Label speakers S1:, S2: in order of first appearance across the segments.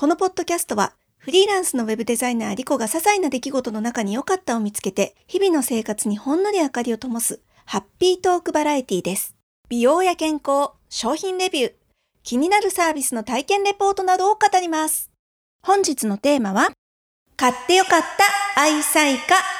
S1: このポッドキャストはフリーランスのウェブデザイナーリコが些細な出来事の中に良かったを見つけて日々の生活にほんのり明かりを灯すハッピートークバラエティです。美容や健康、商品レビュー、気になるサービスの体験レポートなどを語ります。本日のテーマは買ってよかった愛妻家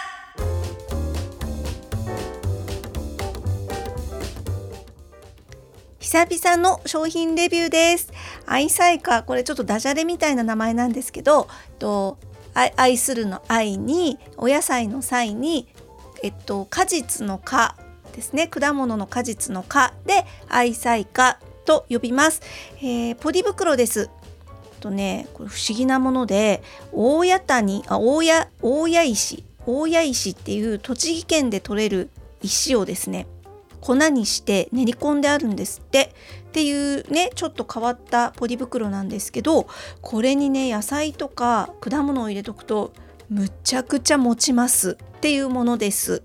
S1: 久々の商品レビューです。愛妻家、これちょっとダジャレみたいな名前なんですけど、と愛するの愛に、お野菜の際に、えっと、果実の果ですね。果物の果実の果で愛妻家と呼びます。えー、ポリ袋です。とね、これ不思議なもので、大谷谷、あ、大谷、大谷石、大谷石っていう栃木県で採れる石をですね、粉にして練り込んであるんですってっていうねちょっと変わったポリ袋なんですけどこれにね野菜とか果物を入れとくとむちゃくちゃ持ちますっていうものです。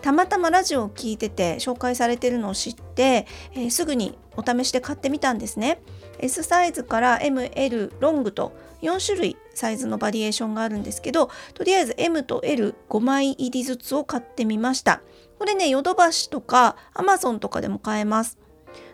S1: たまたまラジオを聞いてて紹介されてるのを知って、えー、すぐにお試しで買ってみたんですね。S サイズから ML ロングと4種類サイズのバリエーションがあるんですけどとりあえず M と L5 枚入りずつを買ってみました。これねヨドバシとか Amazon とかでも買えます。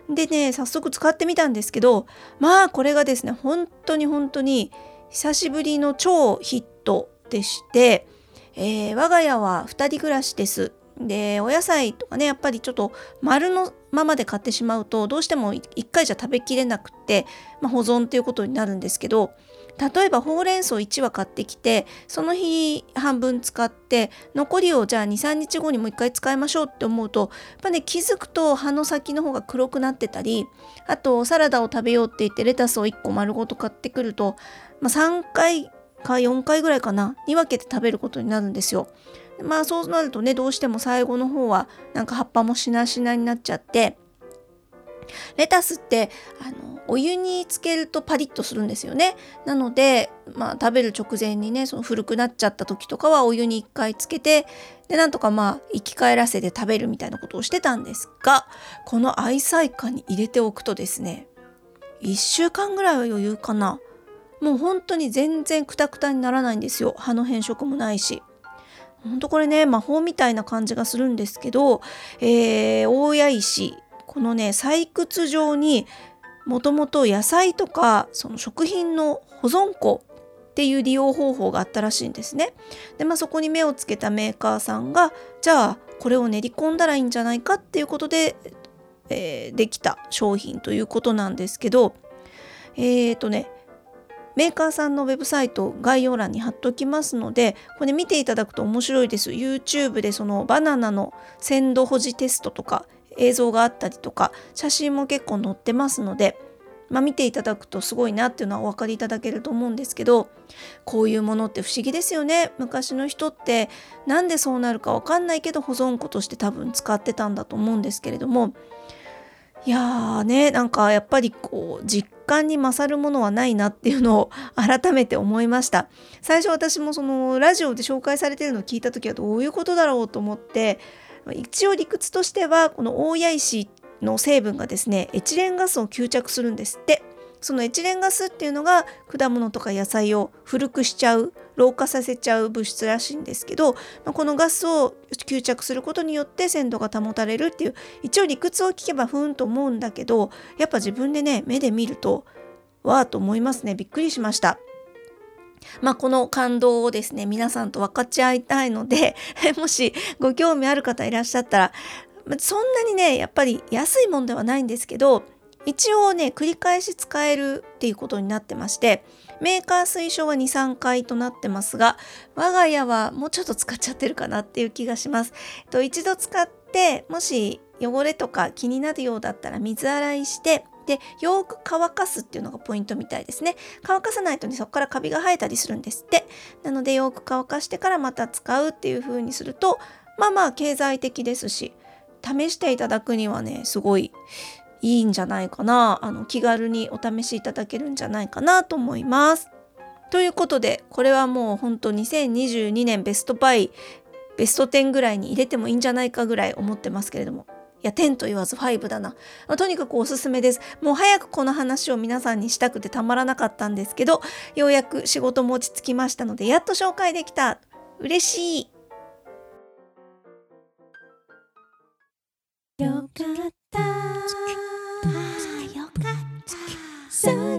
S1: でね早速使ってみたんですけどまあこれがですね本当に本当に久しぶりの超ヒットでして、えー、我が家は2人暮らしです。でお野菜とかねやっぱりちょっと丸のままで買ってしまうとどうしても1回じゃ食べきれなくて、まあ、保存っていうことになるんですけど例えばほうれん草1羽買ってきてその日半分使って残りをじゃあ23日後にもう一回使いましょうって思うとやっぱね気づくと葉の先の方が黒くなってたりあとサラダを食べようって言ってレタスを1個丸ごと買ってくると、まあ、3回か4回ぐらいかなに分けて食べることになるんですよ。まあそうなるとねどうしても最後の方はなんか葉っぱもしなしなになっちゃってレタスってあのお湯につけるとパリッとするんですよね。なので、まあ、食べる直前にねその古くなっちゃった時とかはお湯に1回つけてでなんとかまあ生き返らせて食べるみたいなことをしてたんですがこの愛妻家に入れておくとですね1週間ぐらいは余裕かな。もう本当に全然クタクタにならないんですよ。葉の変色もないし。ほんとこれね魔法みたいな感じがするんですけど、えー、大谷石このね採掘場にもともと野菜とかその食品の保存庫っていう利用方法があったらしいんですね。でまあそこに目をつけたメーカーさんがじゃあこれを練り込んだらいいんじゃないかっていうことで、えー、できた商品ということなんですけどえっ、ー、とねメーカーさんのウェブサイト概要欄に貼っときますのでこれ見ていただくと面白いです。YouTube でそのバナナの鮮度保持テストとか映像があったりとか写真も結構載ってますのでまあ、見ていただくとすごいなっていうのはお分かりいただけると思うんですけどこういうものって不思議ですよね。昔の人ってなんでそうなるか分かんないけど保存庫として多分使ってたんだと思うんですけれどもいやーねなんかやっぱりこう実感に勝るものはないなっていうのを改めて思いました。最初私もそのラジオで紹介されてるのを聞いた時はどういうことだろうと思って一応理屈としてはこの大谷石の成分がですねエチレンガスを吸着するんですって。そのエチレンガスっていうのが果物とか野菜を古くしちゃう老化させちゃう物質らしいんですけど、まあ、このガスを吸着することによって鮮度が保たれるっていう一応理屈を聞けばふーんと思うんだけどやっぱ自分でね目で見るとわーと思いますねびっくりしました。まあ、この感動をですね皆さんと分かち合いたいので もしご興味ある方いらっしゃったらそんなにねやっぱり安いもんではないんですけど一応ね繰り返し使えるっていうことになってましてメーカー推奨は23回となってますが我が家はもうちょっと使っちゃってるかなっていう気がします。と一度使ってもし汚れとか気になるようだったら水洗いしてでよく乾かすっていうのがポイントみたいですね乾かさないとねそこからカビが生えたりするんですってなのでよく乾かしてからまた使うっていう風にするとまあまあ経済的ですし試していただくにはねすごいいいんじゃないかな。あの気軽にお試しいただけるんじゃないかなと思います。ということでこれはもうほんと2022年ベストバイベスト10ぐらいに入れてもいいんじゃないかぐらい思ってますけれども。いや10と言わず5だな、まあ、とにかくおすすめです。もう早くこの話を皆さんにしたくてたまらなかったんですけどようやく仕事も落ち着きましたのでやっと紹介できた。嬉しい。よかった。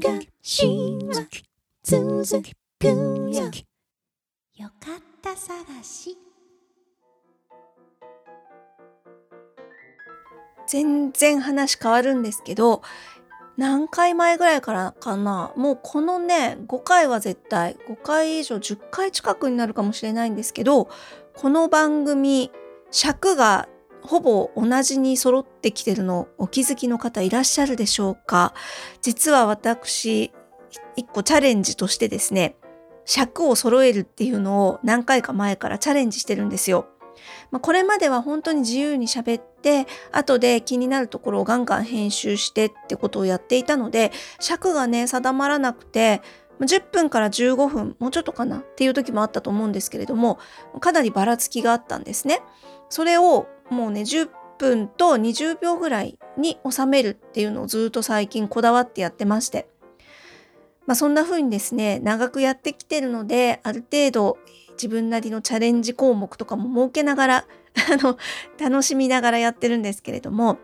S1: 探しは続くよよかった探し。全然話変わるんですけど何回前ぐらいからかな。もうこのね5回は絶対5回以上10回近くになるかもしれないんですけどこの番組尺がほぼ同じに揃ってきてるのお気づきの方いらっしゃるでしょうか？実は私一個チャレンジとしてですね尺を揃えるっていうのを何回か前からチャレンジしてるんですよ。まあ、これまでは本当に自由に喋って後で気になるところをガンガン編集してってことをやっていたので尺がね定まらなくて10分から15分もうちょっとかなっていう時もあったと思うんですけれどもかなりばらつきがあったんですね。それをもうね10分と20秒ぐらいに収めるっていうのをずっと最近こだわってやってまして。まあそんな風にですね長くやってきてるのである程度自分なりのチャレンジ項目とかも設けながら 楽しみながらやってるんですけれども。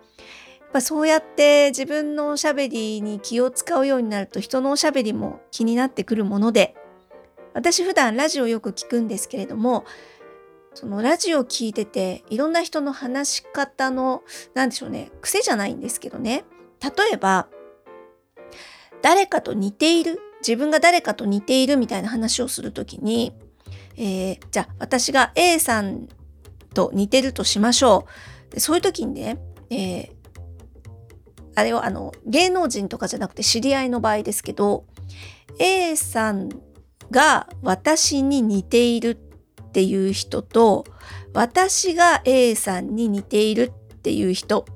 S1: やっぱそうやって自分のおしゃべりに気を使うようになると人のおしゃべりも気になってくるもので私普段ラジオよく聞くんですけれどもそのラジオ聞いてていろんな人の話し方の何でしょうね癖じゃないんですけどね例えば誰かと似ている自分が誰かと似ているみたいな話をするときにえー、じゃあ私が A さんと似てるとしましょう。でそういう時にね、えー、あれはあの芸能人とかじゃなくて知り合いの場合ですけど A さんが私に似ているっていう人と私が A さんに似ているっていう人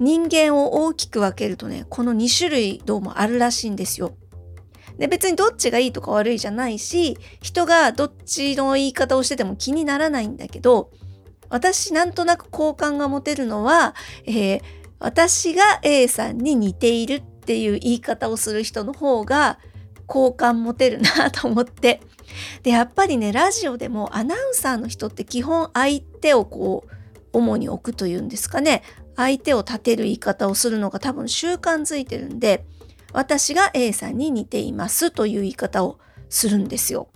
S1: 人間を大きく分けるとねこの2種類どうもあるらしいんですよ。で別にどっちがいいとか悪いじゃないし人がどっちの言い方をしてても気にならないんだけど私なんとなく好感が持てるのは、えー、私が A さんに似ているっていう言い方をする人の方が好感持てるなと思ってでやっぱりねラジオでもアナウンサーの人って基本相手をこう主に置くというんですかね相手を立てる言い方をするのが多分習慣づいてるんで私が A さんに似ていますという言い方をするんですよ。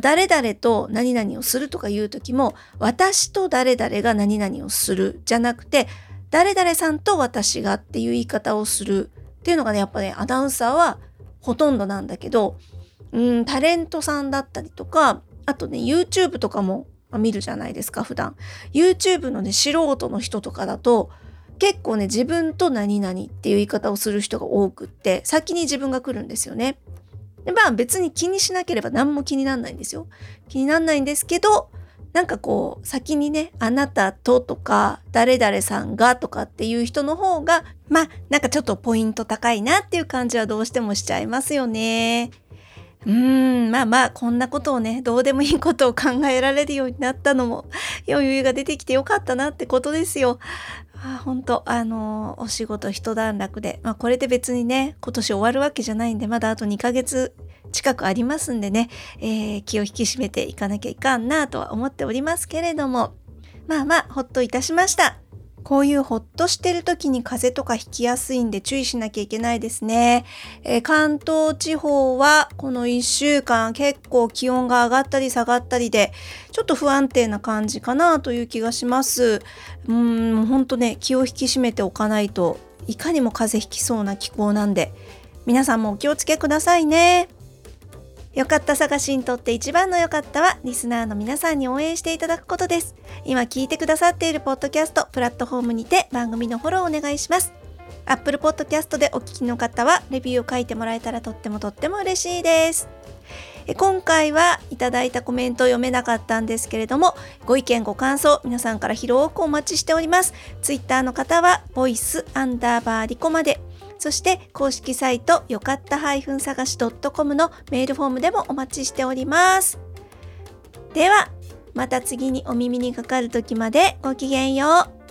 S1: 誰々と何々をするとか言う時も私と誰々が何々をするじゃなくて誰々さんと私がっていう言い方をするっていうのがねやっぱねアナウンサーはほとんどなんだけどうんタレントさんだったりとかあとね YouTube とかも見るじゃないですか普段 YouTube のね素人の人とかだと結構ね自分と何々っていう言い方をする人が多くって先に自分が来るんですよね。でまあ別に気にしなければ何も気にならないんですよ。気にならないんですけどなんかこう先にねあなたととか誰々さんがとかっていう人の方がまあなんかちょっとポイント高いなっていう感じはどうしてもしちゃいますよね。うーんまあまあこんなことをねどうでもいいことを考えられるようになったのも余裕が出てきてよかったなってことですよ。あ本当あのお仕事一段落で、まあ、これで別にね今年終わるわけじゃないんでまだあと2ヶ月近くありますんでね、えー、気を引き締めていかなきゃいかんなとは思っておりますけれどもまあまあほっといたしましたこういうほっとしてる時に風邪とかひきやすいんで注意しなきゃいけないですね。えー、関東地方はこの1週間結構気温が上がったり下がったりでちょっと不安定な感じかなという気がします。うーん、ほんとね、気を引き締めておかないといかにも風邪ひきそうな気候なんで皆さんもお気をつけくださいね。よかった探しにとって一番のよかったは、リスナーの皆さんに応援していただくことです。今聞いてくださっているポッドキャスト、プラットフォームにて番組のフォローお願いします。Apple Podcast でお聞きの方は、レビューを書いてもらえたらとってもとっても嬉しいです。今回はいただいたコメントを読めなかったんですけれども、ご意見ご感想、皆さんから広くお待ちしております。Twitter の方は、ボイスアンダーバーリコまで。そして公式サイトよかった探し .com のメールフォームでもお待ちしております。では、また次にお耳にかかる時までごきげんよう。